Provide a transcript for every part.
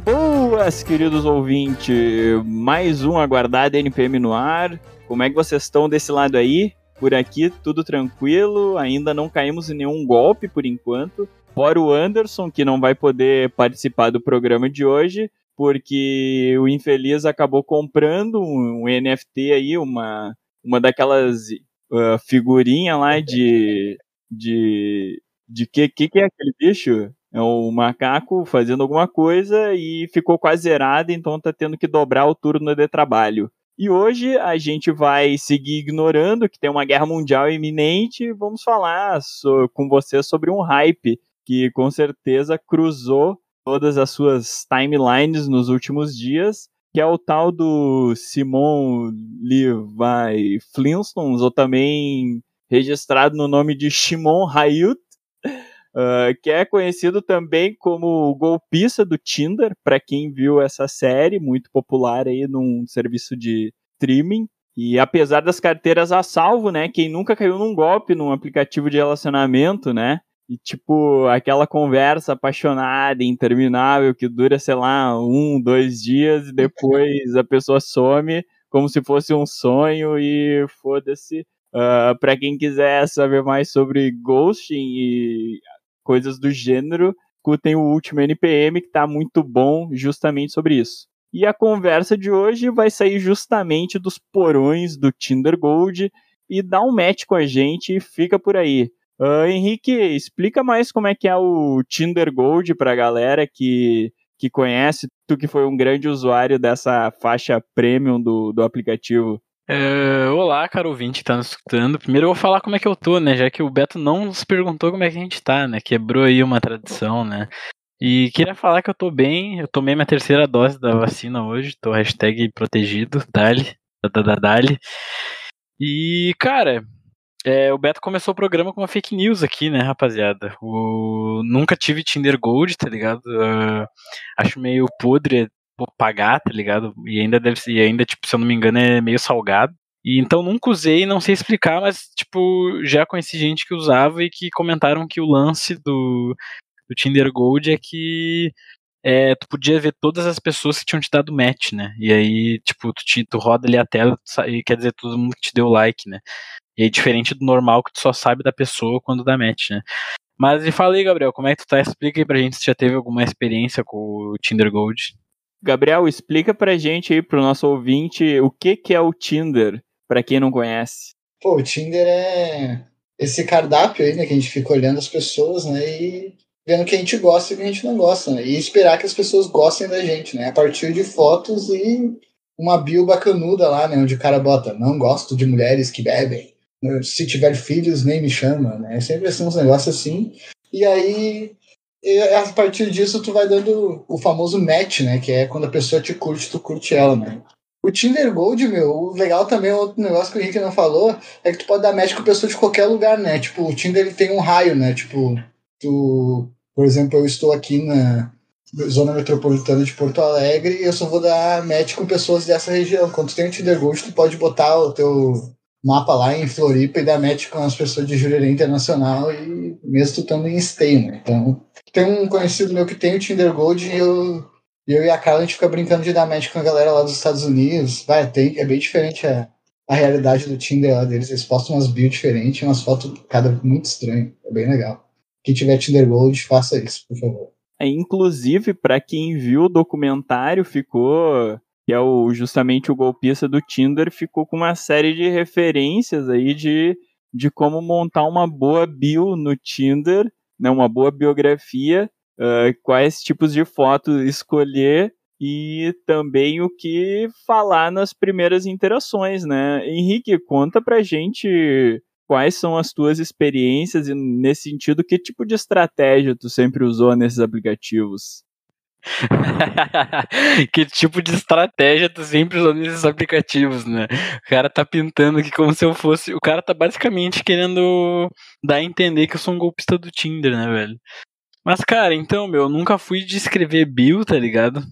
Boas, queridos ouvintes! Mais um aguardado NPM no ar. Como é que vocês estão desse lado aí? Por aqui, tudo tranquilo, ainda não caímos em nenhum golpe por enquanto. Fora o Anderson, que não vai poder participar do programa de hoje, porque o infeliz acabou comprando um, NFT aí, uma, uma daquelas uh, figurinhas lá de. de. de que, que, que é aquele bicho? É o macaco fazendo alguma coisa e ficou quase zerado, então tá tendo que dobrar o turno de trabalho. E hoje a gente vai seguir ignorando que tem uma guerra mundial iminente e vamos falar so, com você sobre um hype que com certeza cruzou todas as suas timelines nos últimos dias, que é o tal do Simon Levi Flintstones, ou também registrado no nome de Shimon Hayut, uh, que é conhecido também como golpista do Tinder, para quem viu essa série, muito popular aí num serviço de streaming. E apesar das carteiras a salvo, né, quem nunca caiu num golpe num aplicativo de relacionamento, né, e, tipo, aquela conversa apaixonada, interminável, que dura, sei lá, um, dois dias, e depois a pessoa some como se fosse um sonho e foda-se. Uh, para quem quiser saber mais sobre ghosting e coisas do gênero, escutem o último NPM, que tá muito bom justamente sobre isso. E a conversa de hoje vai sair justamente dos porões do Tinder Gold e dá um match com a gente e fica por aí. Uh, Henrique, explica mais como é que é o Tinder Gold para a galera que, que conhece, tu que foi um grande usuário dessa faixa premium do, do aplicativo. Uh, olá, caro ouvinte que tá nos escutando. Primeiro eu vou falar como é que eu tô, né? Já que o Beto não nos perguntou como é que a gente tá, né? Quebrou aí uma tradição, né? E queria falar que eu tô bem, eu tomei minha terceira dose da vacina hoje, tô hashtag protegido, dali, da, dali. E, cara, é, o Beto começou o programa com uma fake news aqui, né, rapaziada? O... Nunca tive Tinder Gold, tá ligado? Uh, acho meio podre pagar, tá ligado? E ainda deve ser, e ainda, tipo, se eu não me engano, é meio salgado. E então nunca usei, não sei explicar, mas, tipo, já conheci gente que usava e que comentaram que o lance do, do Tinder Gold é que é, tu podia ver todas as pessoas que tinham te dado match, né? E aí, tipo, tu, te, tu roda ali a tela e quer dizer todo mundo que te deu like, né? E aí, diferente do normal que tu só sabe da pessoa quando dá match, né? Mas e fala aí, Gabriel, como é que tu tá? Explica aí pra gente se já teve alguma experiência com o Tinder Gold. Gabriel, explica pra gente aí, pro nosso ouvinte, o que que é o Tinder, pra quem não conhece. Pô, o Tinder é esse cardápio aí, né, que a gente fica olhando as pessoas, né, e vendo o que a gente gosta e o que a gente não gosta, né, e esperar que as pessoas gostem da gente, né, a partir de fotos e uma bio bacanuda lá, né, onde o cara bota, não gosto de mulheres que bebem, se tiver filhos, nem me chama, né? É sempre assim, uns negócios assim. E aí, a partir disso, tu vai dando o famoso match, né? Que é quando a pessoa te curte, tu curte ela, né? O Tinder Gold, meu, o legal também, outro negócio que o Henrique não falou, é que tu pode dar match com pessoa de qualquer lugar, né? Tipo, o Tinder ele tem um raio, né? Tipo, tu, por exemplo, eu estou aqui na zona metropolitana de Porto Alegre e eu só vou dar match com pessoas dessa região. Quando tu tem o Tinder Gold, tu pode botar o teu mapa lá em Floripa e dar match com as pessoas de Jurerê Internacional e mesmo tu estando em esteio, né? Então, tem um conhecido meu que tem o Tinder Gold e eu, eu e a Carla a gente fica brincando de dar match com a galera lá dos Estados Unidos. Vai, tem, é bem diferente a, a realidade do Tinder lá deles. Eles postam umas bio diferentes, umas fotos cada muito estranho. É bem legal. Quem tiver Tinder Gold, faça isso, por favor. É, inclusive, para quem viu o documentário, ficou que é o, justamente o golpista do Tinder, ficou com uma série de referências aí de, de como montar uma boa bio no Tinder, né, uma boa biografia, uh, quais tipos de fotos escolher e também o que falar nas primeiras interações, né? Henrique, conta pra gente quais são as tuas experiências e nesse sentido que tipo de estratégia tu sempre usou nesses aplicativos? que tipo de estratégia tu sempre usou nesses aplicativos, né? O cara tá pintando aqui como se eu fosse. O cara tá basicamente querendo dar a entender que eu sou um golpista do Tinder, né, velho? Mas, cara, então, meu, eu nunca fui de escrever bio, tá ligado?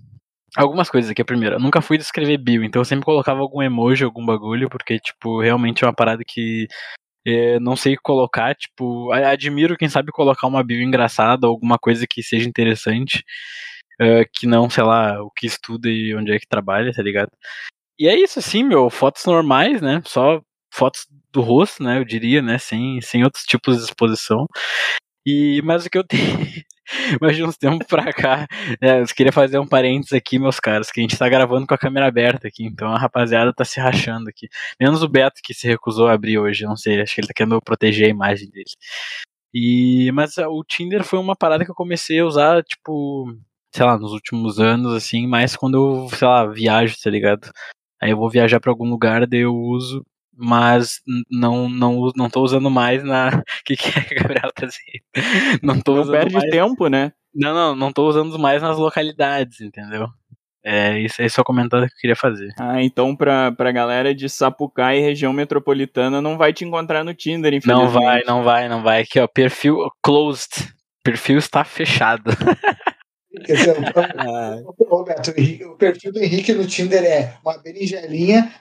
Algumas coisas aqui, a primeira. Eu nunca fui de escrever bio, então eu sempre colocava algum emoji, algum bagulho, porque, tipo, realmente é uma parada que é, não sei colocar, tipo, admiro quem sabe colocar uma bio engraçada, alguma coisa que seja interessante. Uh, que não, sei lá, o que estuda e onde é que trabalha, tá ligado? E é isso, assim, meu, fotos normais, né? Só fotos do rosto, né? Eu diria, né? Sem, sem outros tipos de exposição. E, mas o que eu tenho. Mas de uns tempos pra cá, né, eu queria fazer um parênteses aqui, meus caros, que a gente tá gravando com a câmera aberta aqui, então a rapaziada tá se rachando aqui. Menos o Beto que se recusou a abrir hoje, não sei, acho que ele tá querendo proteger a imagem dele. E, mas o Tinder foi uma parada que eu comecei a usar, tipo, sei lá, nos últimos anos, assim, mais quando eu, sei lá, viajo, tá ligado? Aí eu vou viajar para algum lugar, daí eu uso mas não não não tô usando mais na que que é Gabriel tá dizendo? Não tô não usando perde mais... tempo, né? Não, não, não tô usando mais nas localidades, entendeu? É, isso, é o comentário que eu queria fazer. Ah, então pra, pra galera de Sapucaí e região metropolitana não vai te encontrar no Tinder, infelizmente. Não vai, não vai, não vai. Aqui, ó, perfil closed. Perfil está fechado. Quer dizer, o, Roberto, o perfil do Henrique no Tinder é uma berinjelinha,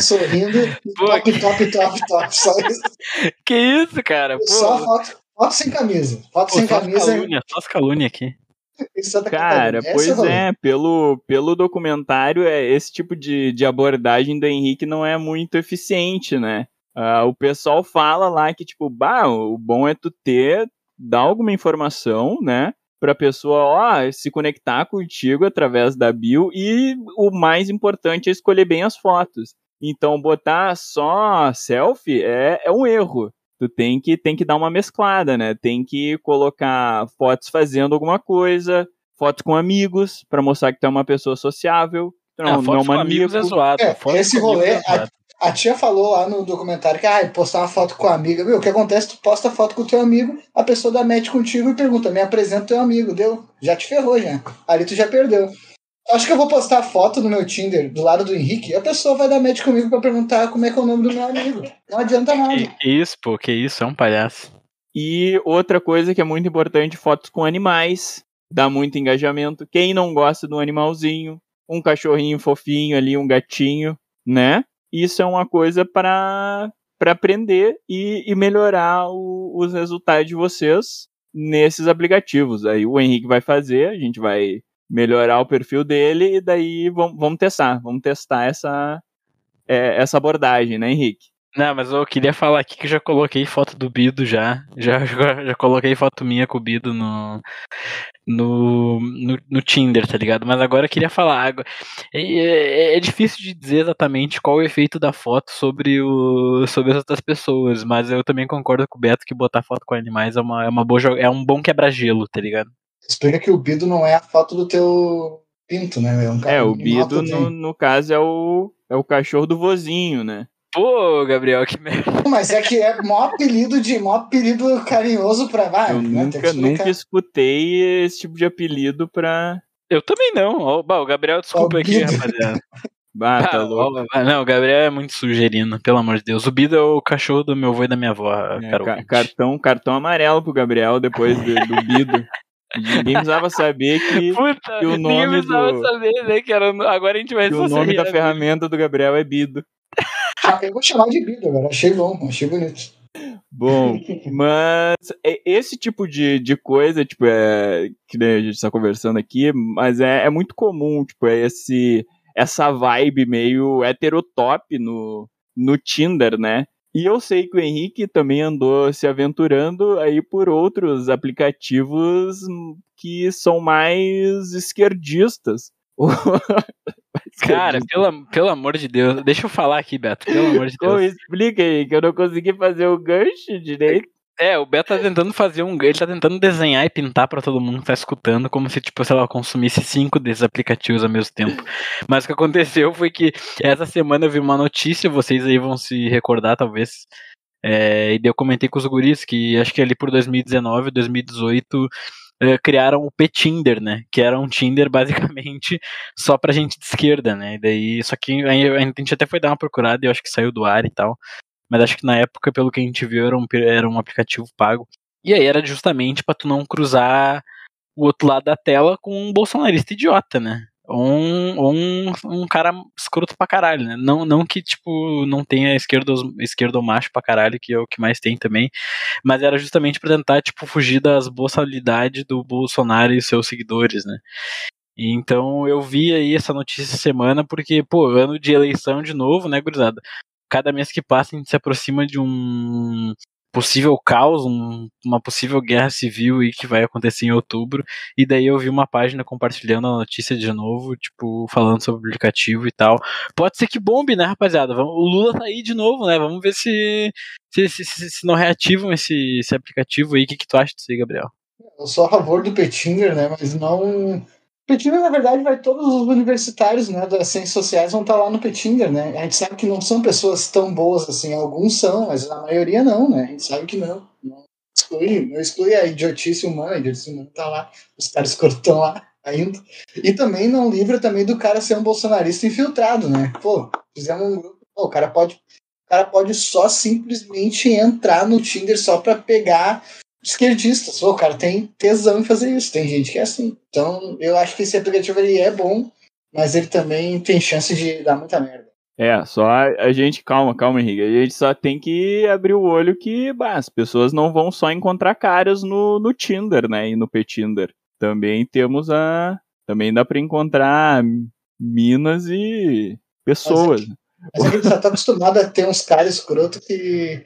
sorrindo, top, top, top, top. Só isso. Que isso, cara? Pô. Só foto, foto sem camisa. Foto Pô, sem só camisa. Calúnia, só as calúnia aqui. Cara, pois é, pelo, pelo documentário, é, esse tipo de, de abordagem do Henrique não é muito eficiente, né? Uh, o pessoal fala lá que, tipo, bah, o bom é tu ter, dar alguma informação, né? Pra pessoa, ó, se conectar contigo através da bio e o mais importante é escolher bem as fotos. Então, botar só selfie é, é um erro. Tu tem que, tem que dar uma mesclada, né? Tem que colocar fotos fazendo alguma coisa, fotos com amigos, para mostrar que tu é uma pessoa sociável. Não, é, fotos não com amigos é zoado. É, esse rolê, é a, a, tia falou lá no documentário que ah, postar uma foto com a amiga. Meu, o que acontece? Tu posta foto com o teu amigo, a pessoa dá match contigo e pergunta, me apresenta teu amigo, deu? Já te ferrou, já. Ali tu já perdeu. Acho que eu vou postar foto no meu Tinder do lado do Henrique e a pessoa vai dar match comigo pra perguntar como é que é o nome do meu amigo. Não adianta nada. Que isso, pô, que isso, é um palhaço. E outra coisa que é muito importante, fotos com animais. Dá muito engajamento. Quem não gosta de um animalzinho, um cachorrinho fofinho ali, um gatinho, né? Isso é uma coisa para para aprender e, e melhorar o, os resultados de vocês nesses aplicativos. Aí o Henrique vai fazer, a gente vai melhorar o perfil dele e daí vamos, vamos testar, vamos testar essa, é, essa abordagem, né, Henrique? Não, mas eu queria falar aqui que já coloquei foto do Bido já. Já, já, já coloquei foto minha com o Bido no, no, no, no, Tinder, tá ligado? Mas agora eu queria falar. É, é, é, difícil de dizer exatamente qual o efeito da foto sobre, o, sobre as outras pessoas, mas eu também concordo com o Beto que botar foto com animais é, uma, é, uma boa, é um bom quebra-gelo, tá ligado? Explica que o Bido não é a foto do teu pinto, né? É, um é o Bido, no, no caso, é o, é o cachorro do vozinho, né? Pô, Gabriel, que merda. Mas é que é maior apelido de maior apelido carinhoso pra vai. Eu né? nunca, nunca escutei esse tipo de apelido pra. Eu também não. o Gabriel, desculpa aqui, rapaziada. Bah, tá louco. Ah, não, o Gabriel é muito sugerino, pelo amor de Deus. O Bido é o cachorro do meu avô e da minha avó, é, cartão, cartão amarelo pro Gabriel depois do, do Bido. Ninguém precisava saber que, Puta, que o nome ninguém precisava do... saber, né, que era, agora a gente vai que o nome da ferramenta do Gabriel é Bido. Eu vou chamar de Bido agora, achei bom, achei bonito. Bom, mas esse tipo de, de coisa, tipo, é que a gente está conversando aqui, mas é, é muito comum, tipo, é esse, essa vibe meio heterotop no, no Tinder, né? E eu sei que o Henrique também andou se aventurando aí por outros aplicativos que são mais esquerdistas. Cara, pelo, pelo amor de Deus, deixa eu falar aqui, Beto, pelo amor de Deus. Explica aí, que eu não consegui fazer o gancho direito. É, o Beto tá tentando fazer um. Ele tá tentando desenhar e pintar para todo mundo que tá escutando, como se, tipo, sei lá, consumisse cinco desses aplicativos ao mesmo tempo. Mas o que aconteceu foi que essa semana eu vi uma notícia, vocês aí vão se recordar, talvez. É, e daí eu comentei com os guris que acho que ali por 2019, 2018 é, criaram o P-Tinder, né? Que era um Tinder basicamente só pra gente de esquerda, né? E daí, só que a gente até foi dar uma procurada e eu acho que saiu do ar e tal mas acho que na época, pelo que a gente viu, era um, era um aplicativo pago. E aí era justamente para tu não cruzar o outro lado da tela com um bolsonarista idiota, né? Um, um, um cara escroto pra caralho, né? Não, não que, tipo, não tenha esquerdo, esquerdo macho pra caralho, que é o que mais tem também, mas era justamente pra tentar, tipo, fugir das boçalidades do Bolsonaro e seus seguidores, né? Então eu vi aí essa notícia semana porque, pô, ano de eleição de novo, né, gurizada? Cada mês que passa a gente se aproxima de um possível caos, um, uma possível guerra civil aí que vai acontecer em outubro. E daí eu vi uma página compartilhando a notícia de novo, tipo, falando sobre o aplicativo e tal. Pode ser que bombe, né, rapaziada? Vamos, o Lula tá aí de novo, né? Vamos ver se, se, se, se, se não reativam esse, esse aplicativo aí. O que, que tu acha disso aí, Gabriel? Eu sou a favor do Petinger, né? Mas não Petinger, na verdade, vai todos os universitários né, das ciências sociais vão estar lá no Petinger, né? A gente sabe que não são pessoas tão boas assim, alguns são, mas a maioria não, né? A gente sabe que não. Não exclui, não exclui a idiotice humana, a idiotice humana tá lá, os caras estão lá ainda. E também não livra também do cara ser um bolsonarista infiltrado, né? Pô, fizemos um grupo, pô, o cara pode o cara pode só simplesmente entrar no Tinder só para pegar esquerdistas. O cara tem tesão em fazer isso. Tem gente que é assim. Então, eu acho que esse aplicativo ele é bom, mas ele também tem chance de dar muita merda. É, só a, gente, calma, calma, Henrique. A gente só tem que abrir o olho que bah, as pessoas não vão só encontrar caras no, no Tinder, né? E no Petinder. Também temos a. Também dá para encontrar minas e pessoas. Mas, é mas a gente já tá acostumado a ter uns caras escroto que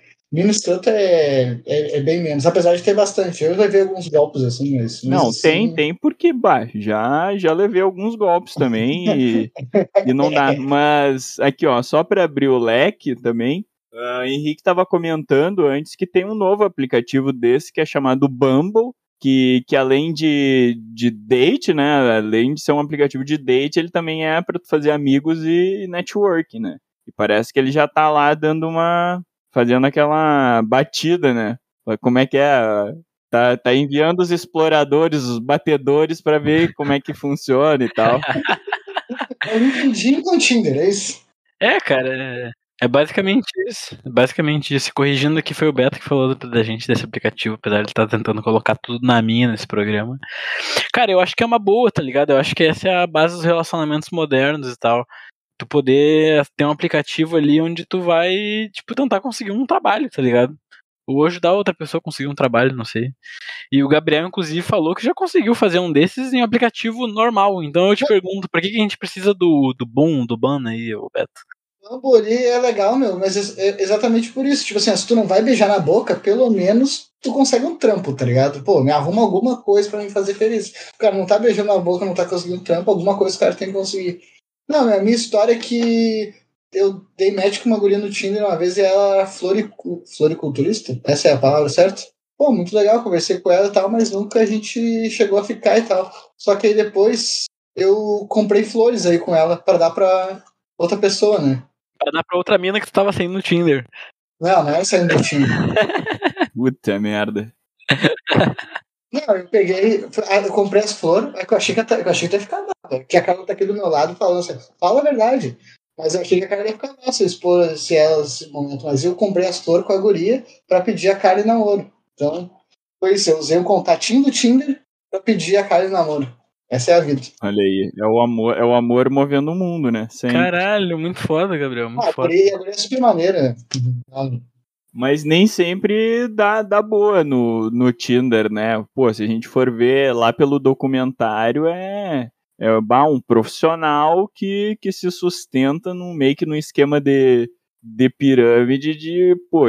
Tanto é, é, é, bem menos, apesar de ter bastante. Eu levei alguns golpes assim, mas. Não, assim... tem, tem, porque bah, já, já levei alguns golpes também e, e não dá. Mas aqui, ó, só para abrir o leque também, uh, Henrique estava comentando antes que tem um novo aplicativo desse que é chamado Bumble. Que, que além de, de date, né? Além de ser um aplicativo de date, ele também é para fazer amigos e network, né? E parece que ele já tá lá dando uma, fazendo aquela batida, né? Como é que é? Tá, tá enviando os exploradores, os batedores para ver como é que funciona e tal. É um com Tinder, é isso? É, cara, é, é basicamente isso. É basicamente isso. Corrigindo que foi o Beto que falou da gente desse aplicativo, apesar de estar tá tentando colocar tudo na minha nesse programa. Cara, eu acho que é uma boa, tá ligado? Eu acho que essa é a base dos relacionamentos modernos e tal tu poder ter um aplicativo ali onde tu vai, tipo, tentar conseguir um trabalho, tá ligado? Ou ajudar outra pessoa a conseguir um trabalho, não sei. E o Gabriel, inclusive, falou que já conseguiu fazer um desses em um aplicativo normal. Então eu te pergunto, por que, que a gente precisa do, do Boom, do Ban aí, Beto? O Bori é legal, meu, mas é exatamente por isso. Tipo assim, se tu não vai beijar na boca, pelo menos tu consegue um trampo, tá ligado? Pô, me arruma alguma coisa para me fazer feliz. O cara não tá beijando na boca, não tá conseguindo um trampo, alguma coisa o cara tem que conseguir. Não, a minha história é que eu dei match com uma guria no Tinder uma vez e ela era floricu floriculturista. Essa é a palavra certa? Pô, muito legal, conversei com ela e tal, mas nunca a gente chegou a ficar e tal. Só que aí depois eu comprei flores aí com ela para dar pra outra pessoa, né? Pra dar pra outra mina que tu tava saindo no Tinder. Não, não é saindo do Tinder. Puta merda. Não, eu peguei, eu comprei as flores, é que eu achei que, eu achei que ia ficar. Que a Carol tá aqui do meu lado falando assim, fala a verdade. Mas eu achei que a Carol ia ficar mal se eu expor se ela nesse momento. Mas eu comprei as flores com a guria pra pedir a Karen namoro. Então, foi isso. Eu usei um contatinho do Tinder pra pedir a Karen namoro. Essa é a vida. Olha aí, é o amor, é o amor movendo o mundo, né? Sempre. Caralho, muito foda, Gabriel. Muito ah, foda. A guria, a guria é super maneira. Mas nem sempre dá, dá boa no, no Tinder, né? Pô, se a gente for ver lá pelo documentário, é, é um profissional que, que se sustenta num, meio que num esquema de, de pirâmide de, pô,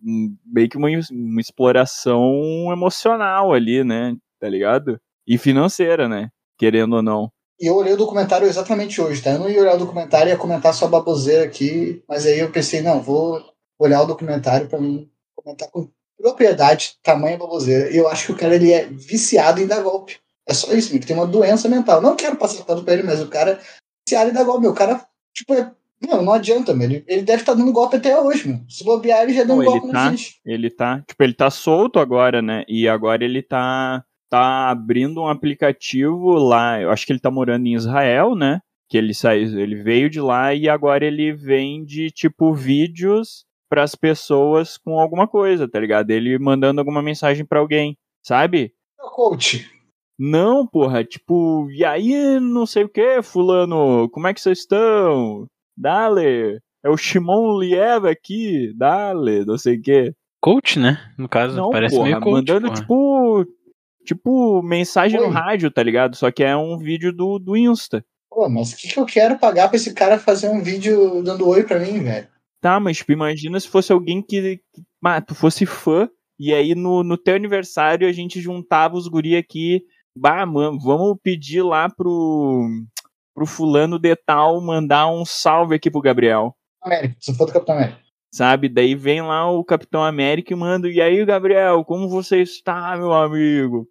meio que uma, uma exploração emocional ali, né? Tá ligado? E financeira, né? Querendo ou não. E eu olhei o documentário exatamente hoje, tá? Eu não ia olhar o documentário e ia comentar só baboseira aqui, mas aí eu pensei, não, vou olhar o documentário para mim comentar com propriedade tamanha baboseira. E eu acho que o cara ele é viciado em dar golpe. É só isso, ele tem uma doença mental. Não quero passar pano pra ele, mas o cara viciado em dar golpe. O cara, tipo, é, não, não adianta, meu. Ele, ele deve estar tá dando golpe até hoje, meu. Se bobear, ele já deu um golpe tá, Ele tá, tipo, ele tá solto agora, né? E agora ele tá, tá abrindo um aplicativo lá. Eu acho que ele tá morando em Israel, né? Que ele saiu, ele veio de lá e agora ele vende, tipo, vídeos para as pessoas com alguma coisa, tá ligado? Ele mandando alguma mensagem para alguém, sabe? Coach. Não, porra, tipo, e aí, não sei o que, fulano, como é que vocês estão? Dale, é o Shimon Liev aqui, dale, não sei o que. Coach, né? No caso, não, parece porra, meio coach. Mandando, porra. tipo, Tipo, mensagem Oi. no rádio, tá ligado? Só que é um vídeo do, do Insta. Pô, mas o que, que eu quero pagar pra esse cara fazer um vídeo dando oi pra mim, velho? Tá, mas tipo, imagina se fosse alguém que, que ah, tu fosse fã, e aí no, no teu aniversário a gente juntava os guri aqui, bah, mano, vamos pedir lá pro, pro fulano de tal mandar um salve aqui pro Gabriel. América, sou fã do Capitão América. Sabe? Daí vem lá o Capitão América e manda, e aí, Gabriel, como você está, meu amigo?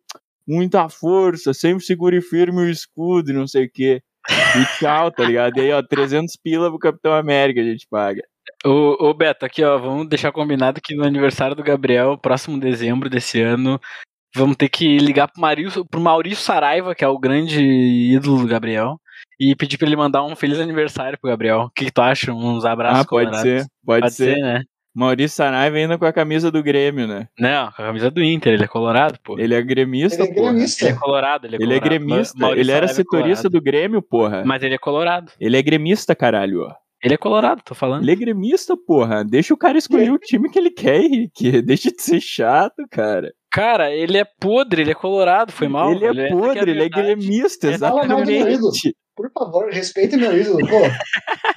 Muita força, sempre segure firme o escudo e não sei o quê. E tchau, tá ligado? E aí, ó, 300 pila pro Capitão América a gente paga. Ô, ô Beto, aqui ó, vamos deixar combinado que no aniversário do Gabriel, próximo dezembro desse ano, vamos ter que ligar pro Maurício, pro Maurício Saraiva, que é o grande ídolo do Gabriel, e pedir pra ele mandar um feliz aniversário pro Gabriel. O que, que tu acha? Uns abraços Ah, pode ser, pode, Pode ser. ser, né? Maurício Saraiva ainda com a camisa do Grêmio, né? Não, com a camisa do Inter, ele é colorado, pô. Ele é gremista, Ele é porra. gremista. Ele é colorado, ele é Ele é colorado. gremista. Ma- Maurício Ele era Saraiva é setorista colorado. do Grêmio, porra. Mas ele é colorado. Ele é gremista, caralho. ó. Ele é colorado, tô falando. Ele é gremista, porra. Deixa o cara escolher o time que ele quer, Henrique. Deixa de ser chato, cara. Cara, ele é podre, ele é colorado, foi mal. ele é podre, ele é gremista, Fala mal do meu ídolo. exatamente. Por favor, respeita meu ídolo, pô.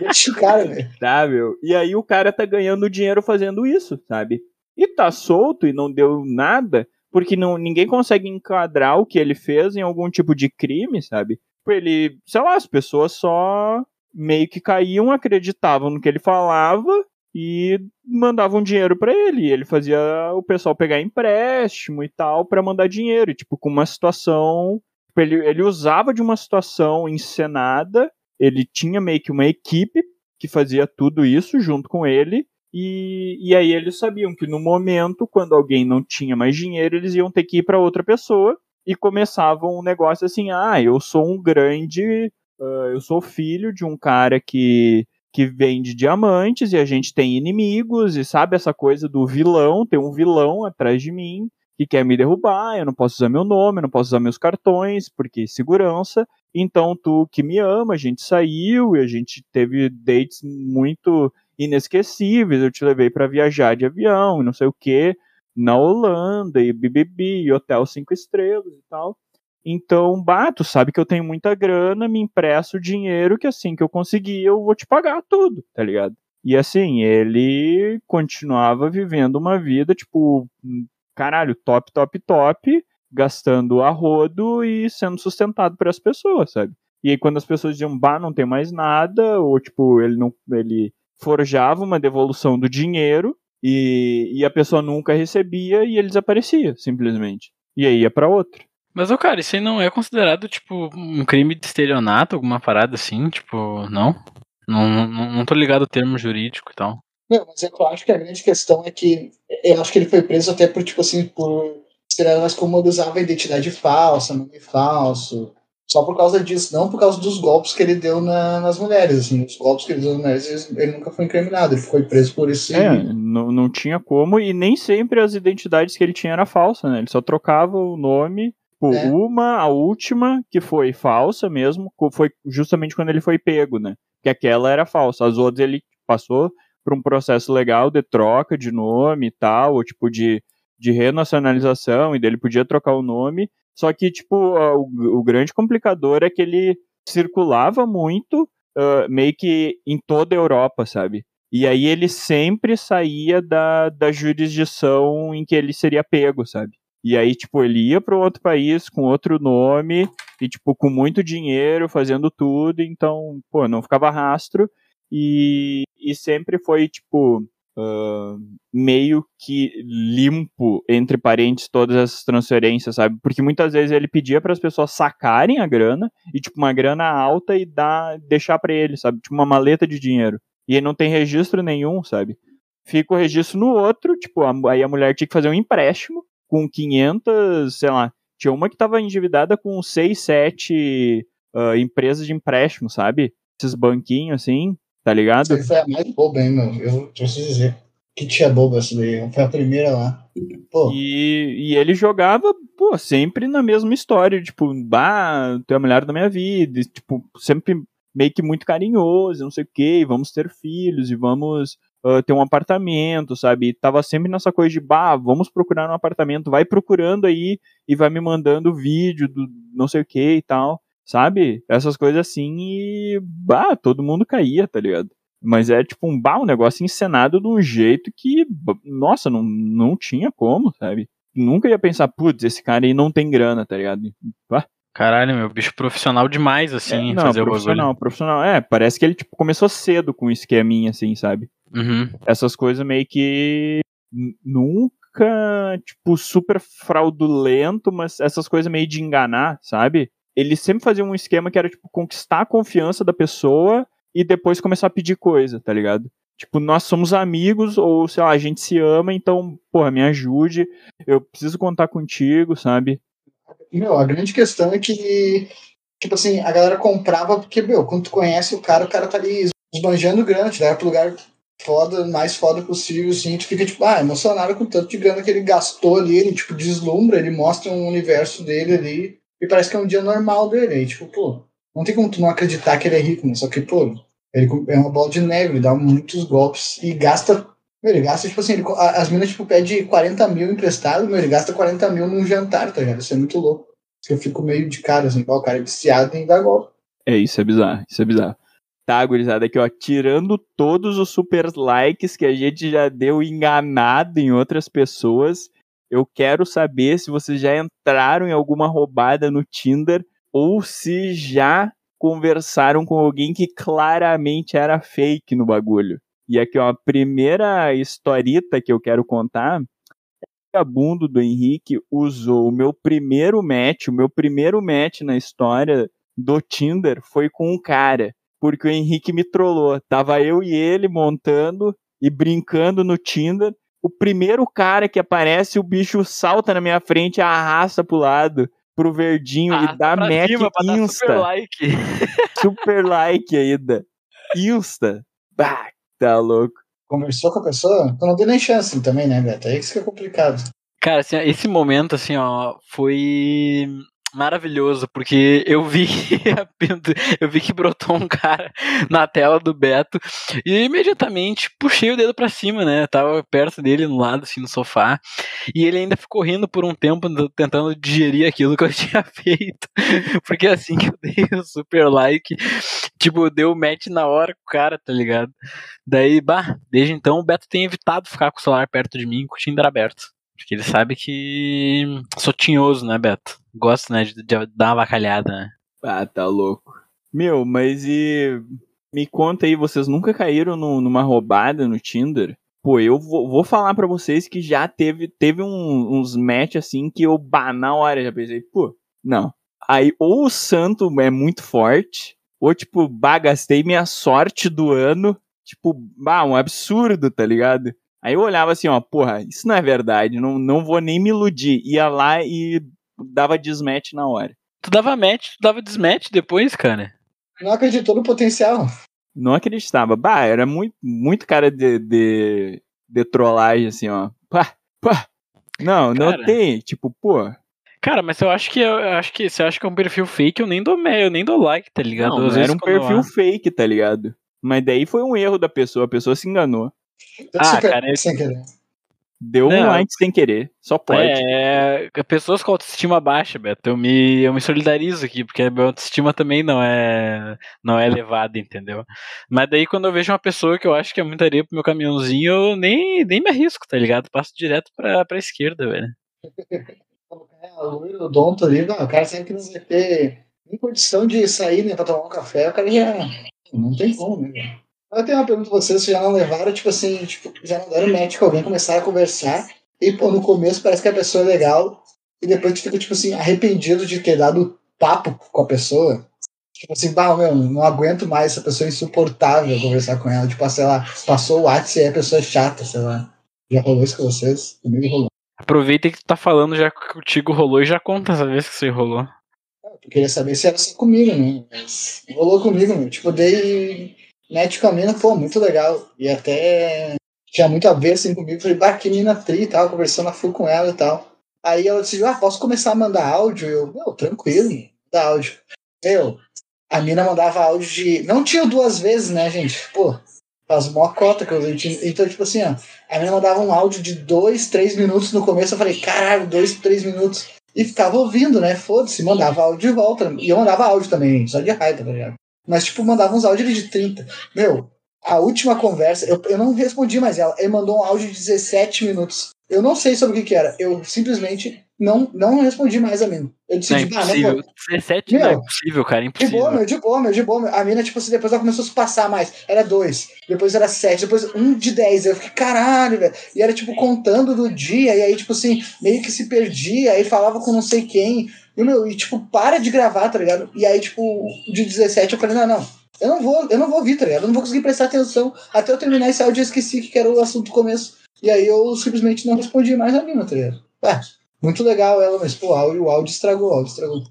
Deixa o cara, velho. Tá, meu? E aí o cara tá ganhando dinheiro fazendo isso, sabe? E tá solto e não deu nada, porque não, ninguém consegue enquadrar o que ele fez em algum tipo de crime, sabe? Tipo, Ele, sei lá, as pessoas só meio que caíam, acreditavam no que ele falava e mandavam dinheiro pra ele. Ele fazia o pessoal pegar empréstimo e tal pra mandar dinheiro, tipo, com uma situação. tipo, Ele, ele usava de uma situação encenada, ele tinha meio que uma equipe que fazia tudo isso junto com ele. E, e aí eles sabiam que no momento, quando alguém não tinha mais dinheiro, eles iam ter que ir para outra pessoa e começavam um negócio assim: ah, eu sou um grande. ah, eu sou filho de um cara que, que vende diamantes e a gente tem inimigos, e sabe essa coisa do vilão, tem um vilão atrás de mim que quer me derrubar, eu não posso usar meu nome, eu não posso usar meus cartões, porque segurança. Então, tu que me ama, a gente saiu e a gente teve dates muito inesquecíveis. Eu te levei para viajar de avião não sei o que, na Holanda e BBB, e hotel cinco estrelas e tal. Então, bah, tu sabe que eu tenho muita grana, me empresta o dinheiro que assim que eu conseguir eu vou te pagar tudo, tá ligado? E assim, ele continuava vivendo uma vida, tipo, caralho, top, top, top, gastando a rodo e sendo sustentado por as pessoas, sabe? E aí quando as pessoas diziam, bah, não tem mais nada, ou tipo, ele não ele forjava uma devolução do dinheiro e, e a pessoa nunca recebia e ele desaparecia, simplesmente. E aí ia pra outro. Mas, ô, cara, isso aí não é considerado, tipo, um crime de estelionato, alguma parada assim? Tipo, não? Não, não, não tô ligado ao termo jurídico e tal. Não, mas é que eu acho que a grande questão é que eu acho que ele foi preso até por, tipo assim, por mas como ele usava identidade falsa, nome falso. Só por causa disso, não por causa dos golpes que ele deu na, nas mulheres. Assim, os golpes que ele deu nas mulheres, ele nunca foi incriminado, ele foi preso por isso. É, não, não tinha como, e nem sempre as identidades que ele tinha era falsa, né? Ele só trocava o nome. Tipo, É. uma, a última, que foi falsa mesmo, foi justamente quando ele foi pego, né? Que aquela era falsa. As outras ele passou por um processo legal de troca de nome e tal, ou tipo de, de renacionalização, e dele podia trocar o nome. Só que, tipo, o, o grande complicador é que ele circulava muito, ah, meio que em toda a Europa, sabe? E aí ele sempre saía da, da jurisdição em que ele seria pego, sabe? E aí, tipo, ele ia para outro país com outro nome e, tipo, com muito dinheiro, fazendo tudo, então, pô, não ficava rastro. E, e sempre foi, tipo, ah, meio que limpo, entre parentes, todas essas transferências, sabe? Porque muitas vezes ele pedia para as pessoas sacarem a grana, e, tipo, uma grana alta e dar, deixar para ele, sabe? Tipo, uma maleta de dinheiro. E não tem registro nenhum, sabe? Fica o registro no outro, tipo, a- aí a mulher tinha que fazer um empréstimo com 500, sei lá. Tinha uma que tava endividada com 6, 7 ah, empresas de empréstimo, sabe? Esses banquinhos assim, tá ligado? Essa foi a mais boba, hein, meu? Eu preciso dizer. Que tia boba essa daí. Foi a primeira lá. Pô, E, e ele jogava, pô, sempre na mesma história, tipo, bah, tu é a mulher da minha vida, e, tipo, sempre meio que muito carinhoso, não sei o que, vamos ter filhos, e vamos uh, ter um apartamento, sabe? Tava sempre nessa coisa de, bah, vamos procurar um apartamento, vai procurando aí e vai me mandando vídeo do não sei o que e tal, sabe? Essas coisas assim e, bah, todo mundo caía, tá ligado? Mas é tipo um, bah, um negócio encenado de um jeito que, nossa, não, não tinha como, sabe? Nunca ia pensar, putz, esse cara aí não tem grana, tá ligado? Bah. Caralho, meu bicho profissional demais, assim, é, não, fazer profissional, o bagulho. profissional. É, parece que ele tipo, começou cedo com um esqueminha, assim, sabe? Uhum. Essas coisas meio que nunca, tipo, super fraudulento, mas essas coisas meio de enganar, sabe? Ele sempre fazia um esquema que era, tipo, conquistar a confiança da pessoa e depois começar a pedir coisa, tá ligado? Tipo, nós somos amigos, ou sei lá, a gente se ama, então, porra, me ajude, eu preciso contar contigo, sabe? Meu, a grande questão é que, tipo assim, a galera comprava porque, meu, quando tu conhece o cara, o cara tá ali esbanjando grana, te leva pro lugar foda, mais foda possível, assim, tu fica, tipo, ah, emocionado com o tanto de grana que ele gastou ali, ele, tipo, deslumbra, ele mostra um universo dele ali, e parece que é um dia normal dele, aí, tipo, pô, não tem como tu não acreditar que ele é rico, né? Só que, pô, ele é uma bola de neve, ele dá muitos golpes e gasta. Meu, ele gasta, tipo assim, ele, as minas, tipo, pede 40 mil emprestado, meu, ele gasta 40 mil num jantar, tá ligado? Isso é muito louco. Eu fico meio de cara, assim, o cara é viciado em dar golpe. É, isso é bizarro, isso é bizarro. Tá, gurizada, aqui, ó, tirando todos os super likes que a gente já deu enganado em outras pessoas, eu quero saber se vocês já entraram em alguma roubada no Tinder ou se já conversaram com alguém que claramente era fake no bagulho. E aqui, ó, a primeira historita que eu quero contar o vagabundo do Henrique usou o meu primeiro match, o meu primeiro match na história do Tinder foi com um cara, porque o Henrique me trollou. Tava eu e ele montando e brincando no Tinder. O primeiro cara que aparece, o bicho salta na minha frente, arrasta pro lado, pro verdinho Ah, e dá match cima, insta. super like. Super like ainda. Insta. Bah, tá louco. Conversou com a pessoa? Tu não deu nem chance também, né, Beto? É isso que é complicado. Cara, assim, esse momento, assim, ó, foi maravilhoso, porque eu vi eu vi que brotou um cara na tela do Beto e imediatamente puxei o dedo pra cima, né? Tava perto dele no lado, assim, no sofá, e ele ainda ficou rindo por um tempo, tentando digerir aquilo que eu tinha feito, porque assim que eu dei o super like, tipo, deu match na hora com o cara, tá ligado? Daí, bah, desde então o Beto tem evitado ficar com o celular perto de mim com o Tinder aberto. Porque ele sabe que sou tinhoso, né, Beto? Gosto, né, de, de dar uma vacalhada, né? Ah, tá louco. Meu, mas e. Me conta aí, vocês nunca caíram no- numa roubada no Tinder? Pô, eu vou, vou falar pra vocês que já teve, teve um- uns match assim que eu, bah, na hora já pensei, pô, não. Aí, ou o santo é muito forte, ou tipo, bah, gastei minha sorte do ano, tipo, bah, um absurdo, tá ligado? Aí eu olhava assim, ó, porra, isso não é verdade, não, não vou nem me iludir. Ia lá e dava desmatch na hora. Tu dava match, tu dava desmatch depois, cara. Não acreditou no potencial. Não acreditava. Bah, era muito, muito cara de, de, de trollagem, assim, ó. Pá, pá. Não, não Cara. tem. Tipo, pô. Cara, mas eu acho que eu acho que se eu acho que é um perfil fake, eu nem dou eu nem dou like, tá ligado? Não, Às não era um perfil fake, tá ligado? Mas daí foi um erro da pessoa, a pessoa se enganou. Tanto Ah, super cara, eu- sem querer. Deu um Não. like sem querer. Só pode. É, é, pessoas com autoestima baixa, Beto. Eu me, eu me solidarizo aqui, porque a minha autoestima também não é, não é elevada, entendeu? Mas daí quando eu vejo uma pessoa que eu acho que é muita areia pro meu caminhãozinho, eu nem, nem me arrisco, tá ligado? Passo direto pra, pra esquerda, velho. Quando o cara é loiro, odonto ali, não, o cara que não vai ter nem condição de sair né, pra tomar um café, o cara já. Não tem como, né? Eu tenho uma pergunta pra vocês, vocês já não levaram, tipo assim, tipo, já não deram match com alguém, começaram a conversar, e pô, no começo parece que a pessoa é legal, e depois tu fica, tipo assim, arrependido de ter dado papo com a pessoa. Tipo assim, bah, meu, não aguento mais essa pessoa é insuportável conversar com ela. Tipo, sei lá, passou o WhatsApp e aí a pessoa é chata, sei lá. Já rolou isso com vocês? Comigo rolou. Aproveita que tu tá falando já que contigo rolou e já conta essa vez que você rolou. Eu queria saber se era só comigo, né? Mas rolou comigo, meu. Tipo, dei match com a mina, pô, muito legal. E até tinha muito a ver assim comigo. Falei, bah, que mina tri e tal, conversando a full com ela e tal. Aí ela disse, ah, posso começar a mandar áudio? Eu, meu, tranquilo, manda áudio. Meu, a mina mandava áudio de. Não tinha duas vezes, né, gente? Pô, Faz uma cota que eu Então, tipo assim, ó, a menina mandava um áudio de dois, três minutos no começo. Eu falei, caralho, dois, três minutos. E ficava ouvindo, né? Foda-se, mandava áudio de volta. E eu mandava áudio também, só de raiva, tá ligado? Mas, tipo, mandava uns áudios de 30. Meu, a última conversa, eu, eu não respondi mais ela. Ele mandou um áudio de 17 minutos. Eu não sei sobre o que, que era. Eu simplesmente não, não respondi mais a mina. Eu decidi, não é impossível. Ah, não 17 meu, não é possível, cara. É impossível. De boa, meu, de boa, meu, de boa. Meu. A mina, tipo assim, depois ela começou a se passar mais. Era dois, depois era sete, depois um de dez. Eu fiquei, caralho, velho. E era, tipo, contando do dia, e aí, tipo assim, meio que se perdia, aí falava com não sei quem. E, meu, e tipo, para de gravar, tá ligado? E aí, tipo, de 17 eu falei, não, não. Eu não vou, eu não vou ouvir, tá ligado? Eu não vou conseguir prestar atenção. Até eu terminar esse áudio, eu esqueci que era o assunto do começo. E aí eu simplesmente não respondi mais a mina, tá ligado? Ah, muito legal ela, mas pô, o áudio, o áudio estragou, o áudio estragou.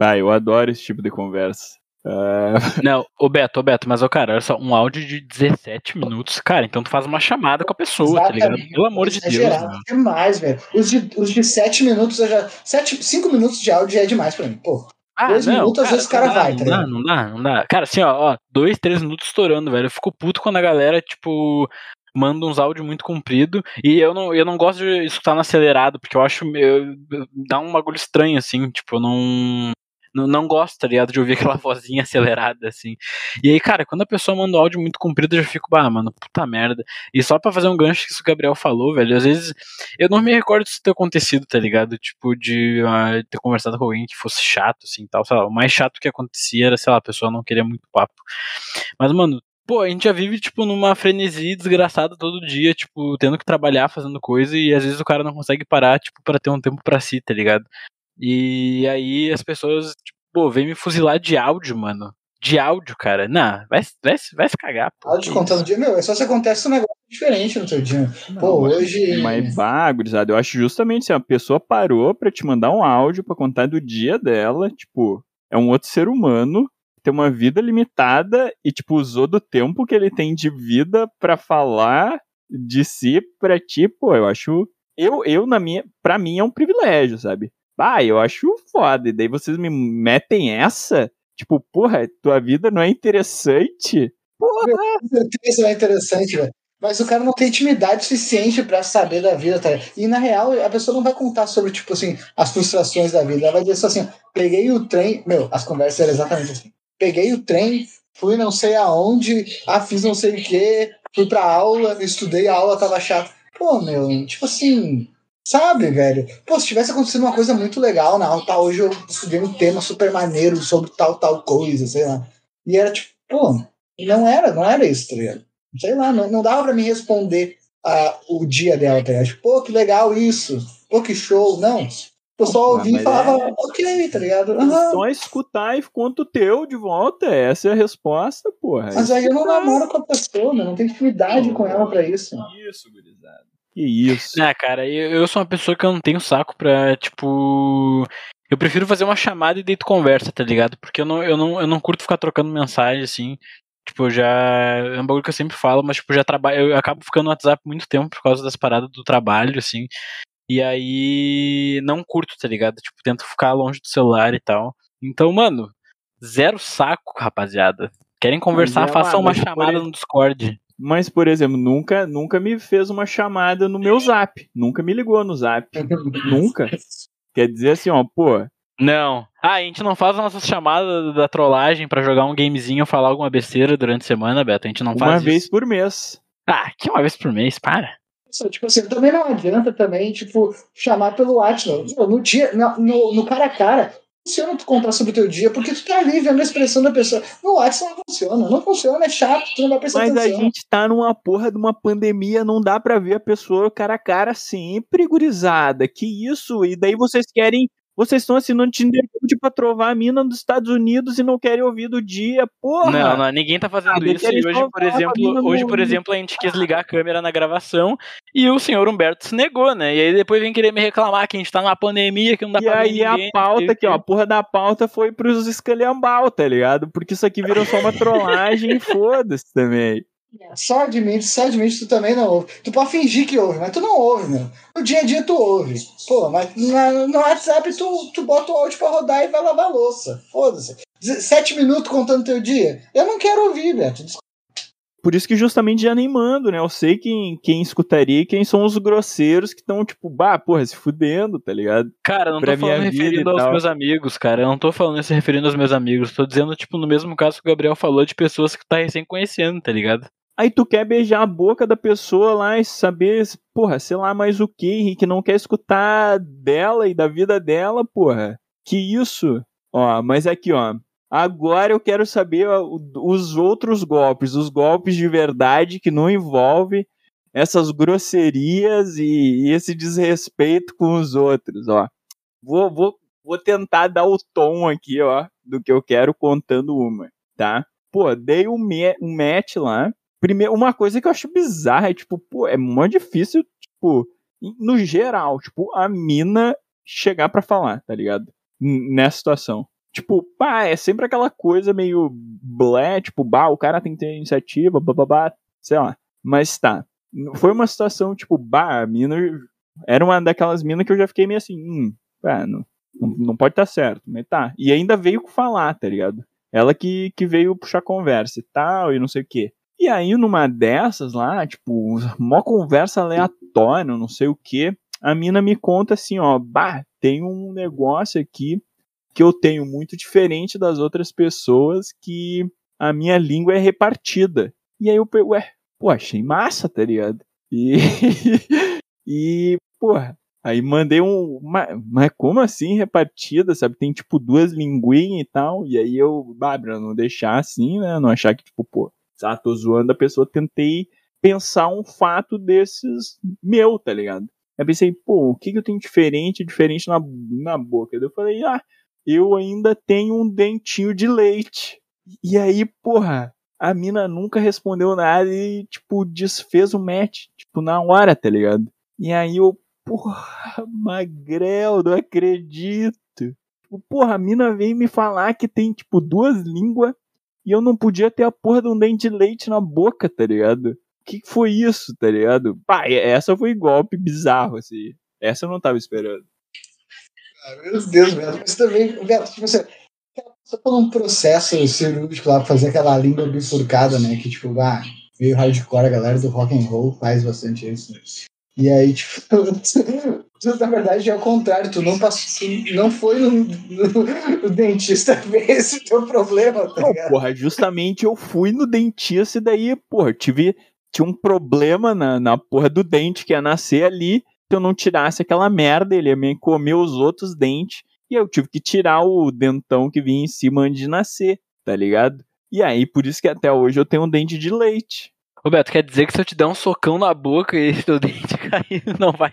Ah, eu adoro esse tipo de conversa. Uh... Não, o Beto, o Beto, mas, o cara, olha só, um áudio de 17 minutos, cara, então tu faz uma chamada com a pessoa, Exatamente. tá ligado? Pelo amor de é Deus. Mano. demais, velho. Os de, os de 7 minutos, eu já. 7, 5 minutos de áudio já é demais pra mim, pô. Ah, dois não, minutos, cara, às vezes o cara dá, vai, tá não dá, não dá, não dá. Cara, assim, ó, ó, dois, três minutos estourando, velho. Eu fico puto quando a galera, tipo, manda uns áudios muito comprido e eu não, eu não gosto de escutar no acelerado, porque eu acho eu, dá um bagulho estranho assim, tipo, eu não não, não gosto, tá ligado, de ouvir aquela vozinha acelerada, assim. E aí, cara, quando a pessoa manda um áudio muito comprido, eu já fico, bah, mano, puta merda. E só pra fazer um gancho que isso o Gabriel falou, velho, às vezes eu não me recordo disso ter acontecido, tá ligado? Tipo, de uh, ter conversado com alguém que fosse chato, assim, tal, sei lá, o mais chato que acontecia era, sei lá, a pessoa não queria muito papo. Mas, mano, Pô, a gente já vive, tipo, numa frenesi desgraçada todo dia, tipo, tendo que trabalhar, fazendo coisa, e às vezes o cara não consegue parar, tipo, para ter um tempo para si, tá ligado? E aí as pessoas, tipo, pô, vem me fuzilar de áudio, mano. De áudio, cara. Não, vai, vai, vai se cagar, pô. Áudio contando dia, meu, é só se acontece um negócio diferente no teu dia. Não, pô, hoje. Mas bagulho, eu acho justamente assim, a pessoa parou pra te mandar um áudio pra contar do dia dela, tipo, é um outro ser humano tem uma vida limitada e, tipo, usou do tempo que ele tem de vida para falar de si pra ti, pô, eu acho. Eu, eu, na minha. Pra mim é um privilégio, sabe? Ah, eu acho foda. E daí vocês me metem essa? Tipo, porra, tua vida não é interessante? Porra! Isso é interessante, velho. Mas o cara não tem intimidade suficiente para saber da vida, tá? E na real, a pessoa não vai contar sobre, tipo assim, as frustrações da vida. Ela vai dizer só assim: peguei o trem. Meu, as conversas eram exatamente assim peguei o trem, fui não sei aonde, ah, fiz não sei o que, fui pra aula, estudei, a aula tava chata. Pô, meu, tipo assim, sabe, velho? Pô, se tivesse acontecido uma coisa muito legal na aula, tá, hoje eu estudei um tema super maneiro sobre tal, tal coisa, sei lá. E era tipo, pô, não era, não era isso, tá ligado? Sei lá, não, não dava pra me responder uh, o dia dela, tá ligado? Tipo, pô, que legal isso, pô, que show. Não, eu só ouvi e falava, é... ok, tá ligado? Uhum. Só escutar e conta o teu de volta. Essa é a resposta, porra. Mas aí eu não namoro com a pessoa, né? Não tenho intimidade com ela pra isso. Isso, gurizada. Que isso. Ah, cara, eu, eu sou uma pessoa que eu não tenho saco pra, tipo. Eu prefiro fazer uma chamada e deito conversa, tá ligado? Porque eu não, eu não, eu não curto ficar trocando mensagem, assim. Tipo, eu já. É um bagulho que eu sempre falo, mas, tipo, já trabalho. Eu acabo ficando no WhatsApp muito tempo por causa das paradas do trabalho, assim. E aí não curto, tá ligado? Tipo, tento ficar longe do celular e tal. Então, mano, zero saco, rapaziada. Querem conversar, é, façam uma chamada no Discord. Mas, por exemplo, nunca, nunca me fez uma chamada no meu zap. Nunca me ligou no zap. nunca. Quer dizer assim, ó, pô. Não. Ah, a gente não faz as nossas chamadas da trollagem para jogar um gamezinho ou falar alguma besteira durante a semana, Beto. A gente não uma faz Uma vez isso. por mês. Ah, que uma vez por mês, para. Tipo assim, também não adianta também, tipo, chamar pelo WhatsApp. No, no dia, no, no cara a cara, funciona tu contar sobre o teu dia, porque tu tá ali vendo a expressão da pessoa. No WhatsApp não funciona. Não funciona, é chato, tu não vai prestar Mas atenção. a gente tá numa porra de uma pandemia, não dá pra ver a pessoa cara a cara sempre, gurizada. Que isso? E daí vocês querem vocês estão assinando Tinder Gold pra trovar a mina dos Estados Unidos e não querem ouvir do dia, porra! Não, não, ninguém tá fazendo ah, isso. E hoje, por exemplo, hoje, por exemplo, a gente quis ligar a câmera na gravação e o senhor Humberto se negou, né? E aí depois vem querer me reclamar que a gente tá numa pandemia, que não dá e pra E aí a pauta aqui, ó, a porra da pauta foi pros escalhambal, tá ligado? Porque isso aqui virou só uma trollagem e foda-se também. Só admite, só admite tu também não ouve. Tu pode fingir que ouve, mas tu não ouve, meu. No dia a dia tu ouve. Pô, mas na, no WhatsApp tu, tu bota o áudio pra rodar e vai lavar louça. Foda-se. Sete minutos contando teu dia. Eu não quero ouvir, Beto. por isso que justamente já nem mando, né? Eu sei quem, quem escutaria e quem são os grosseiros que estão, tipo, bah, porra, se fudendo, tá ligado? Cara, eu não Pra tô falando referindo aos meus amigos, cara. Eu não tô falando isso referindo aos meus amigos. Tô dizendo, tipo, no mesmo caso que o Gabriel falou de pessoas que tá recém conhecendo, tá ligado? Aí tu quer beijar a boca da pessoa lá e saber, porra, sei lá mais o que, Henrique, não quer escutar dela e da vida dela, porra. Que isso? Ó, mas aqui, ó. Agora eu quero saber os outros golpes, os golpes de verdade que não envolve essas grosserias e, e esse desrespeito com os outros, ó. Vou, vou, vou tentar dar o tom aqui, ó, do que eu quero contando uma, tá? Pô, dei um, me um match lá. Primeiro, uma coisa que eu acho bizarra é, tipo, pô, é muito difícil, tipo, no geral, tipo, a mina chegar pra falar, tá ligado? Nessa situação. Tipo, pá, é sempre aquela coisa meio blé, tipo, bah, o cara tem que ter iniciativa, bababá, sei lá. Mas tá. Foi uma situação, tipo, bah, a mina era uma daquelas minas que eu já fiquei meio assim, hum, pá, não, não, pode estar certo, mas tá. E ainda veio falar, tá ligado? Ela que, que veio puxar conversa e tal, e não sei o quê. E aí, numa dessas lá, tipo, mó conversa aleatória, não sei o quê, a mina me conta assim, ó, bah, tem um negócio aqui que eu tenho muito diferente das outras pessoas que a minha língua é repartida. E aí eu, ué, pô, achei massa, tá ligado? E, e porra, aí mandei um, uma- mas como assim repartida, sabe? Tem tipo duas linguinhas e tal, e aí eu, bah, pra não deixar assim, né, não achar que tipo, pô, ah, tô zoando a pessoa, tentei pensar um fato desses meu, tá ligado? Eu pensei, pô, o que, que eu tenho diferente, diferente na, na boca? Eu falei, ah, eu ainda tenho um dentinho de leite. E aí, porra, a mina nunca respondeu nada e, tipo, desfez o match, tipo, na hora, tá ligado? E aí eu, porra, magrel, não acredito. Porra, a mina veio me falar que tem, tipo, duas línguas e eu não podia ter a porra de um dente de leite na boca, tá ligado? O que foi isso, tá ligado? Pá, essa foi golpe bizarro, assim. Essa eu não tava esperando. Meu Deus, Beto. Mas também, Beto, tipo assim, só por um processo cirúrgico lá pra fazer aquela língua bifurcada, né? Que, tipo, ah, meio hardcore, a galera do rock and roll faz bastante isso. né? E aí, tipo, na verdade é o contrário, tu não passou, tu não foi no, no- no dentista ver esse teu problema, tá Não, porra, justamente eu fui no dentista e daí, porra, tive, tinha um problema na, na porra do dente que ia nascer ali. Se eu não tirasse aquela merda, ele ia me comer os outros dentes. E eu tive que tirar o dentão que vinha em cima antes de nascer, tá ligado? E aí, por isso que até hoje eu tenho um dente de leite. Roberto, quer dizer que se eu te der um socão na boca e teu dente cair, não vai.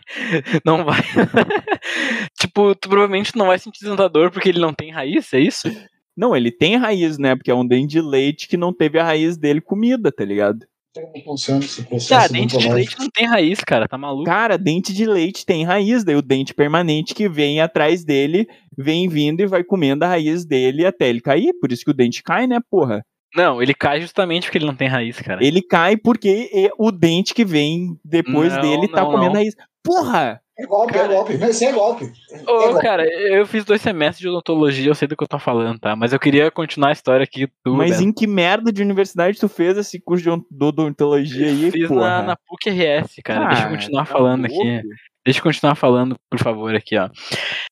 Não vai. tipo, tu provavelmente não vai sentir tanta dor porque ele não tem raiz, é isso? Não, ele tem raiz, né? Porque é um dente de leite que não teve a raiz dele comida, tá ligado? Como funciona esse processo Cara, dente de leite não tem raiz, cara, tá maluco? Cara, dente de leite tem raiz, daí o dente permanente que vem atrás dele vem vindo e vai comendo a raiz dele até ele cair. Por isso que o dente cai, né, porra? Não, ele cai justamente porque ele não tem raiz, cara. Ele cai porque é o dente que vem depois Não, dele tá não, comendo não. raiz. Porra! É golpe, Cara, é golpe. Mas é golpe. É Ô, golpe. cara, eu fiz dois semestres de odontologia, eu sei do que eu tô falando, tá? Mas eu queria continuar a história aqui. Tu, Mas Beto. em que merda de universidade tu fez esse curso de ont- odontologia aí, Fiz porra? na, na PUC RS, cara. Deixa eu Ah, continuar tá falando louco. aqui. Deixa eu continuar falando, por favor, aqui, ó.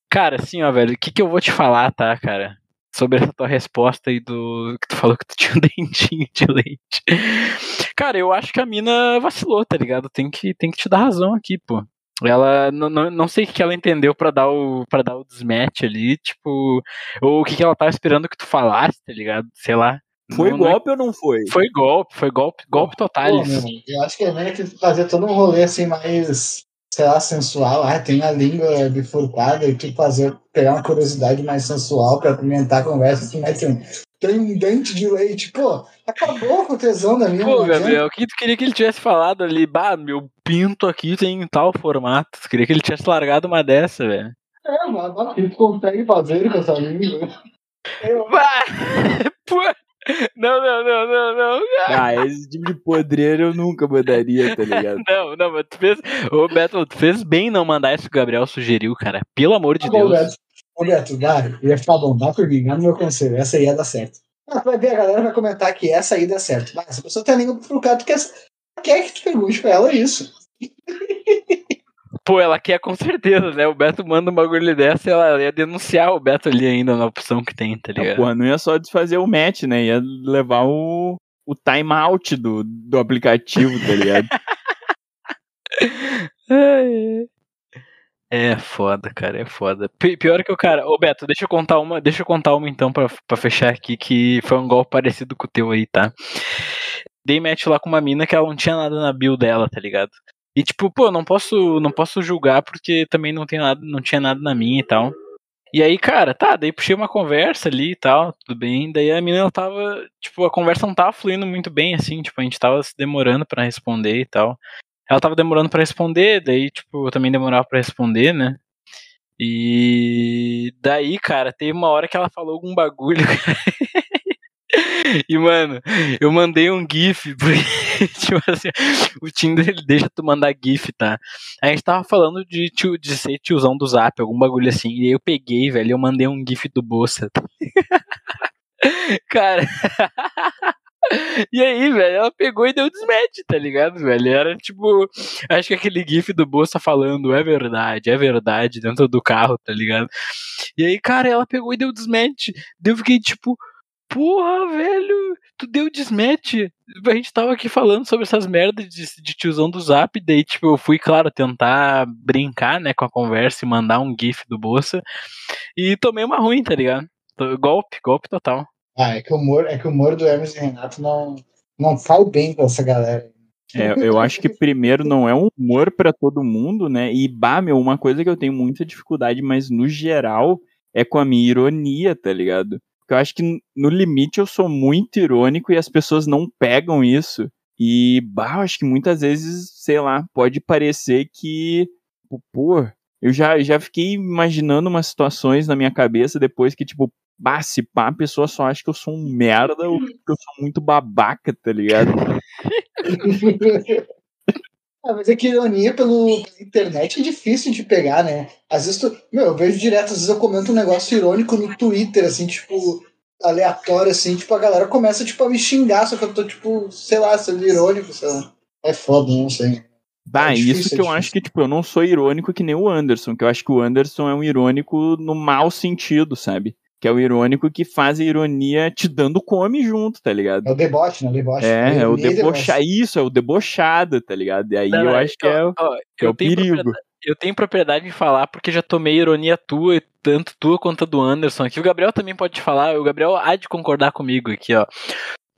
Cara, assim, ó, velho, o que, que eu vou te falar, tá, cara? Sobre essa tua resposta aí do. Que tu falou que tu tinha um dentinho de leite. Cara, eu acho que a mina vacilou, tá ligado? Tem que, tem que te dar razão aqui, pô. Ela não, não, não sei o que ela entendeu pra dar o para dar o desmatch ali, tipo, ou o que, que ela tava esperando que tu falasse, tá ligado? Sei lá. Foi Não- não- golpe ou não foi? Foi golpe, foi golpe, golpe total. Pô, meu, eu acho que é meio que fazer todo um rolê assim mais, sei lá, sensual. Ah, tem a língua bifurcada e tu fazer, pegar uma curiosidade mais sensual pra apimentar a conversa assim, mas tem, tem um dente de leite. Pô, acabou com o tesão da minha. Pô. Gabriel, o que tu queria que ele tivesse falado ali? Bah, meu pinto aqui tem tal formato. Tu queria que ele tivesse largado uma dessa, velho. É, mas mas tu consegue fazer com essa língua. Eu, Bah! Pô! Não, não, não, não, não. Ah, esse tipo de podreiro eu nunca mandaria, tá ligado? Não, não, mas tu fez. Ô, Beto, tu fez bem não mandar isso que o Gabriel sugeriu, cara. Pelo amor de tá bom, Deus. Beto. Ô, Beto, dá, ia ficar bom, dá por mim, dá no meu conselho. Essa aí ia dar certo. Ah, vai ver, a galera vai comentar que essa aí dá certo. Mas se a pessoa tem a língua pro cara, tu quer, quer que tu pergunte pra ela isso. Pô, ela quer com certeza, né? O Beto manda um bagulho dessa e ela ia denunciar o Beto ali ainda na opção que tem, tá ligado? Ah, porra, não ia só desfazer o match, né? Ia levar o, o timeout do, do aplicativo, tá ligado? É foda, cara, é foda. Pi- Pior que o cara. Ô Beto, deixa eu contar uma, deixa eu contar uma então pra, pra fechar aqui, que foi um golpe parecido com o teu aí, tá? Dei match lá com uma mina que ela não tinha nada na build dela, tá ligado? E tipo, pô, não posso, não posso julgar porque também não tem nada, não tinha nada na minha e tal. E aí, cara, tá, daí puxei uma conversa ali e tal, tudo bem. Daí a ela tava, tipo, a conversa não tava fluindo muito bem assim, tipo, a gente tava se demorando pra responder e tal. Ela tava demorando pra responder, daí, tipo, eu também demorava pra responder, né? E daí, cara, teve uma hora que ela falou algum bagulho. E, mano, eu mandei um GIF, porque, tipo assim, o Tinder ele deixa tu mandar GIF, tá? A gente tava falando de, tio, de ser tiozão do zap, algum bagulho assim, e aí eu peguei, velho, eu mandei um GIF do Bolsa. tá? Cara. E aí, velho, ela pegou e deu desmatch, tá ligado, velho? Era tipo, acho que aquele gif do Bolsa falando, é verdade, é verdade, dentro do carro, tá ligado? E aí, cara, ela pegou e deu desmatch. Eu fiquei tipo, porra, velho, tu deu desmatch. A gente tava aqui falando sobre essas merdas de, de tiozão do zap, daí, tipo, eu fui, claro, tentar brincar, né, com a conversa e mandar um gif do Bolsa. E tomei uma ruim, tá ligado? Golpe, golpe total. Ah, é que o humor, é que o humor do Hermes e Renato não, não faz bem pra essa galera. É, eu acho que primeiro não é um humor pra todo mundo, né? E bah, meu, uma coisa que eu tenho muita dificuldade, mas no geral é com a minha ironia, tá ligado? Porque eu acho que no limite eu sou muito irônico e as pessoas não pegam isso. E bah, eu acho que muitas vezes, sei lá, pode parecer que, pô, eu já, já fiquei imaginando umas situações na minha cabeça depois que, tipo, bah, se pá, a pessoa só acha que eu sou um merda ou que eu sou muito babaca, tá ligado? Ah, mas é que ironia pelo, pela internet é difícil de pegar, né? Às vezes tu, meu, eu vejo direto, às vezes eu comento um negócio irônico no Twitter, assim, tipo, aleatório, assim, tipo, a galera começa, tipo, a me xingar, só que eu tô, tipo, sei lá, sendo irônico, sei lá. É foda, não sei. Bah, É difícil, isso é que eu difícil. acho que, tipo, eu não sou irônico que nem o Anderson, que eu acho que o Anderson é um irônico no mau sentido, sabe? Que é o irônico que faz a ironia te dando come junto, tá ligado? É o deboche, né? O deboche. É, é o e debochado. Isso, é o debochado, tá ligado? E aí Não, eu não, acho que é, o- ó, que é o tenho perigo. propriedade- Eu tenho propriedade em falar porque já tomei ironia tua, e tanto tua quanto a do Anderson aqui. O Gabriel também pode te falar, o Gabriel há de concordar comigo aqui, ó.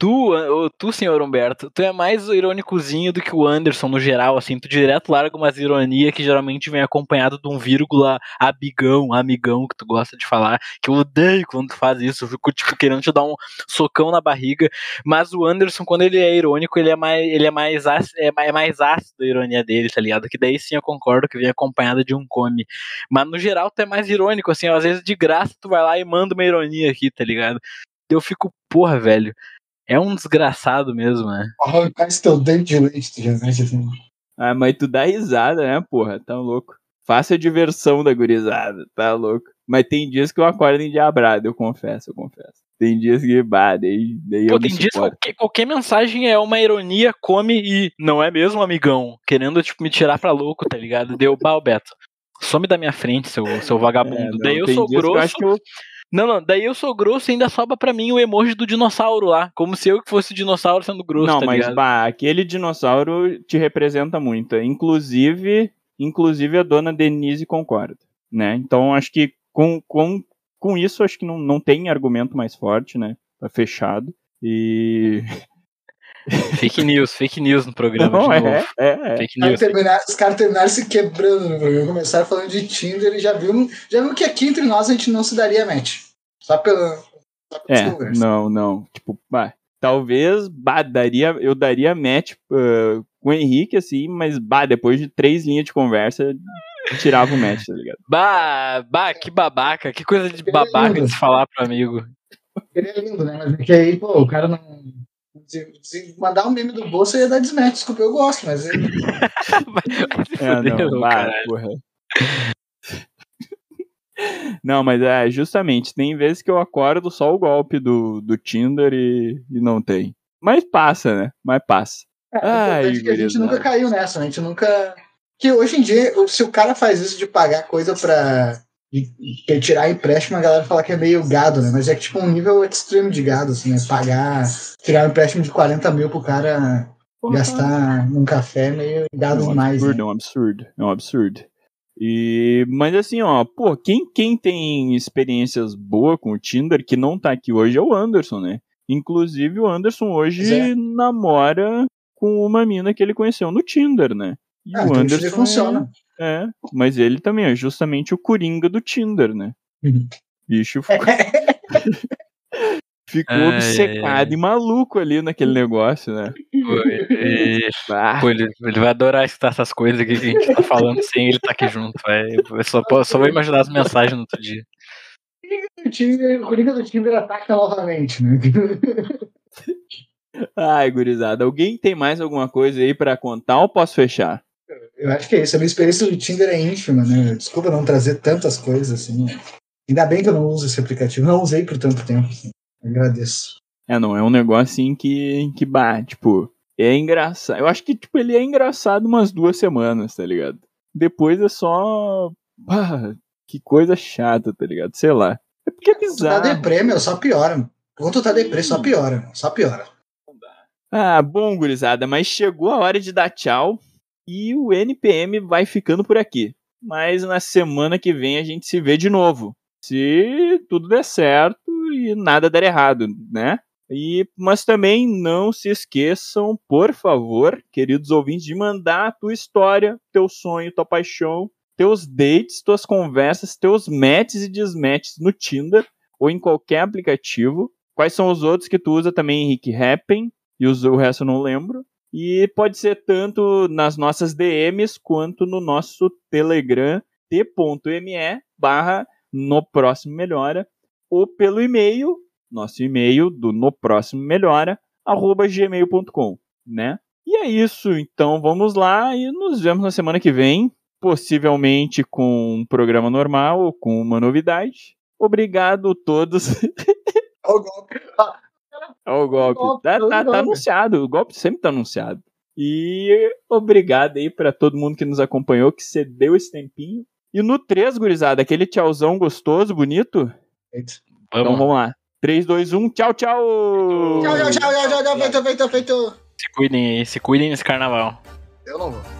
Tu, tu, senhor Humberto, tu é mais irônicozinho do que o Anderson no geral, assim, tu direto larga umas ironias que geralmente vem acompanhado de um vírgula abigão, amigão que tu gosta de falar, que eu odeio quando tu faz isso, eu fico, tipo, querendo te dar um socão na barriga, mas o Anderson, quando ele é irônico, ele é mais, ele é mais, ácido, é mais, é mais ácido a ironia dele, tá ligado? Que daí sim eu concordo que vem acompanhada de um come. Mas no geral tu é mais irônico, assim, às vezes de graça tu vai lá e manda uma ironia aqui, tá ligado? Eu fico, porra, velho. É um desgraçado mesmo, né? Arrancar esse teu dente de leite, tu já assim. Ah, mas tu dá risada, né, porra? Tá louco. Faça a diversão da gurizada, tá louco. Mas tem dias que eu acordo endiabrado, eu confesso, eu confesso. Tem dias que, bah, daí, daí Pô, eu tem dias que qualquer, mensagem é uma ironia, come e não é mesmo, amigão? Querendo, tipo, me tirar pra louco, tá ligado? Deu, bah, Beto. Some da minha frente, seu, seu vagabundo. É, não, daí eu tem sou dias que eu grosso. acho que eu- Não, não, daí eu sou grosso e ainda sobra pra mim o emoji do dinossauro lá. Como se eu que fosse o dinossauro sendo grosso, Não, tá mas ligado? bah, aquele dinossauro te representa muito. Inclusive, inclusive a dona Denise concorda, né? Então acho que com, com, com isso acho que não, não tem argumento mais forte, né? Tá fechado. E. Fake news, fake news no programa Não, de é, novo. é, é. Fake Aí news. terminar- os caras terminaram se quebrando no programa. Começaram falando de Tinder e já viu, já viu que aqui entre nós a gente não se daria match. Só pela. Só É, conversas. não, não. Tipo, bah, talvez bah, daria, eu daria match ah, com o Henrique, assim, mas bah, depois de três linhas de conversa, tirava o match, tá ligado? Bah, bah, que babaca, que coisa de babaca de se falar pro amigo. Seria lindo, né? Mas é que aí, pô, o cara não. Se- mandar um meme do bolso ia dar desmatch. Desculpa, eu gosto, mas. É, não, caralho. porra. Não, mas é justamente, tem vezes que eu acordo só o golpe do, do Tinder e, e não tem. Mas passa, né? Mas passa. É, Ai, que a gente nunca caiu nessa? A gente nunca. Que hoje em dia, se o cara faz isso de pagar coisa pra de tirar empréstimo, a galera fala que é meio gado, né? Mas é que tipo um nível extremo de gado, assim, né? Pagar, tirar um empréstimo de 40 mil pro cara Porra. gastar num café meio gado é um demais. Absurdo, né? É um absurdo, é um absurdo. E, mas assim, ó, pô, quem, quem tem experiências boas com o Tinder, que não tá aqui hoje, é o Anderson, né? Inclusive, o Anderson hoje é. namora com uma mina que ele conheceu no Tinder, né? E ah, o então Anderson funciona. É, mas ele também é justamente o Coringa do Tinder, né? Uhum. Bicho ficou, ficou ai, obcecado ai, e maluco ali naquele negócio, né? Ele, ah. Pô, ele, ele, vai adorar escutar essas coisas que a gente tá falando sem ele estar tá aqui junto. Vai. Eu só, só vou imaginar as mensagens no outro dia. O Coringa do Tinder ataca novamente, né? Ai, gurizada. Alguém tem mais alguma coisa aí para contar ou posso fechar? Eu acho que é isso. A minha experiência do Tinder é ínfima, né? Desculpa não trazer tantas coisas assim. Ainda bem que eu não uso esse aplicativo. Não usei por tanto tempo. Assim. Agradeço. É, não, é um negócio assim que, que bah, tipo, é engraçado. Eu acho que, tipo, ele é engraçado umas duas semanas, tá ligado? Depois é só. Bah, que coisa chata, tá ligado? Sei lá. É porque é bizarro. Quando tu tá deprê, meu, só piora. Quando tu tá deprê, só piora. Só piora. Ah, bom, gurizada, mas chegou a hora de dar tchau. E o NPM vai ficando por aqui. Mas na semana que vem a gente se vê de novo. Se tudo der certo e nada der errado, né? E, mas também não se esqueçam, por favor, queridos ouvintes, de mandar a tua história, teu sonho, tua paixão, teus dates, tuas conversas, teus matches e desmatches no Tinder ou em qualquer aplicativo. Quais são os outros que tu usa também, Henrique? Happen, e o resto eu não lembro. E pode ser tanto nas nossas DMs quanto no nosso Telegram t.me barra no próximo melhora ou pelo e-mail, nosso e-mail do no próximo melhora, arroba gmail.com, né? E é isso, então vamos lá e nos vemos na semana que vem, possivelmente com um programa normal ou com uma novidade. Obrigado a todos. Olha o golpe. Golpe. Tá, tá, tá anunciado, o golpe sempre tá anunciado. E obrigado aí para todo mundo que nos acompanhou, que cedeu esse tempinho. E no 3, gurizada, aquele tchauzão gostoso, bonito. Vamos. Então vamos lá. 3, 2, 1, tchau, tchau! Tchau, tchau, tchau, tchau, tchau, feito, feito, feito. Se cuidem aí, se cuidem nesse carnaval. Eu não vou.